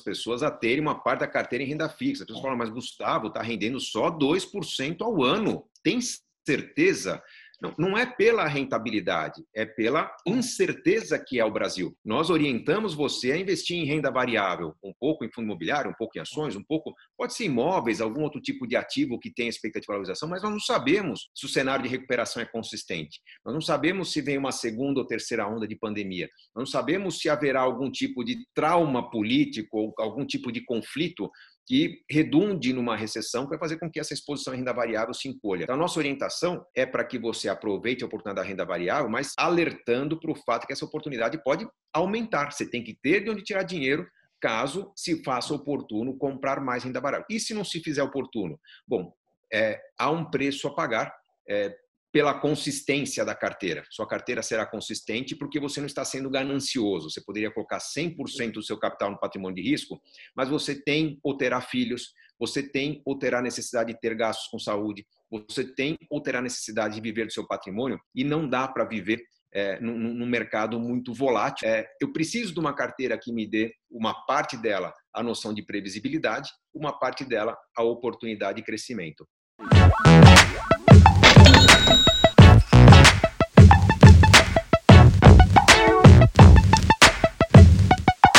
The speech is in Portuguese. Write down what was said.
as pessoas a terem uma parte da carteira em renda fixa. As pessoas falam, mas Gustavo, está rendendo só 2% ao ano. Tem certeza? Não, não é pela rentabilidade, é pela incerteza que é o Brasil. Nós orientamos você a investir em renda variável, pouco em fundo imobiliário, um pouco em ações, um pouco, pode ser imóveis, algum outro tipo de ativo que tem expectativa de valorização, mas nós não sabemos se o cenário de recuperação é consistente. Nós não sabemos se vem uma segunda ou terceira onda de pandemia. Nós não sabemos se haverá algum tipo de trauma político ou algum tipo de conflito que redunde numa recessão, que vai fazer com que essa exposição à renda variável se encolha. Então, a nossa orientação é para que você aproveite a oportunidade da renda variável, mas alertando para o fato que essa oportunidade pode aumentar. Você tem que ter de onde tirar dinheiro caso se faça oportuno comprar mais renda variável. E se não se fizer oportuno? Bom, é, há um preço a pagar é, pela consistência da carteira. Sua carteira será consistente porque você não está sendo ganancioso. Você poderia colocar 100% do seu capital no patrimônio de risco, mas você tem ou terá filhos, você tem ou terá necessidade de ter gastos com saúde, você tem ou terá necessidade de viver do seu patrimônio e não dá para viver é, num, num, mercado muito volátil. É, eu preciso de uma carteira que me dê uma parte dela a noção de previsibilidade, uma parte dela a oportunidade de crescimento.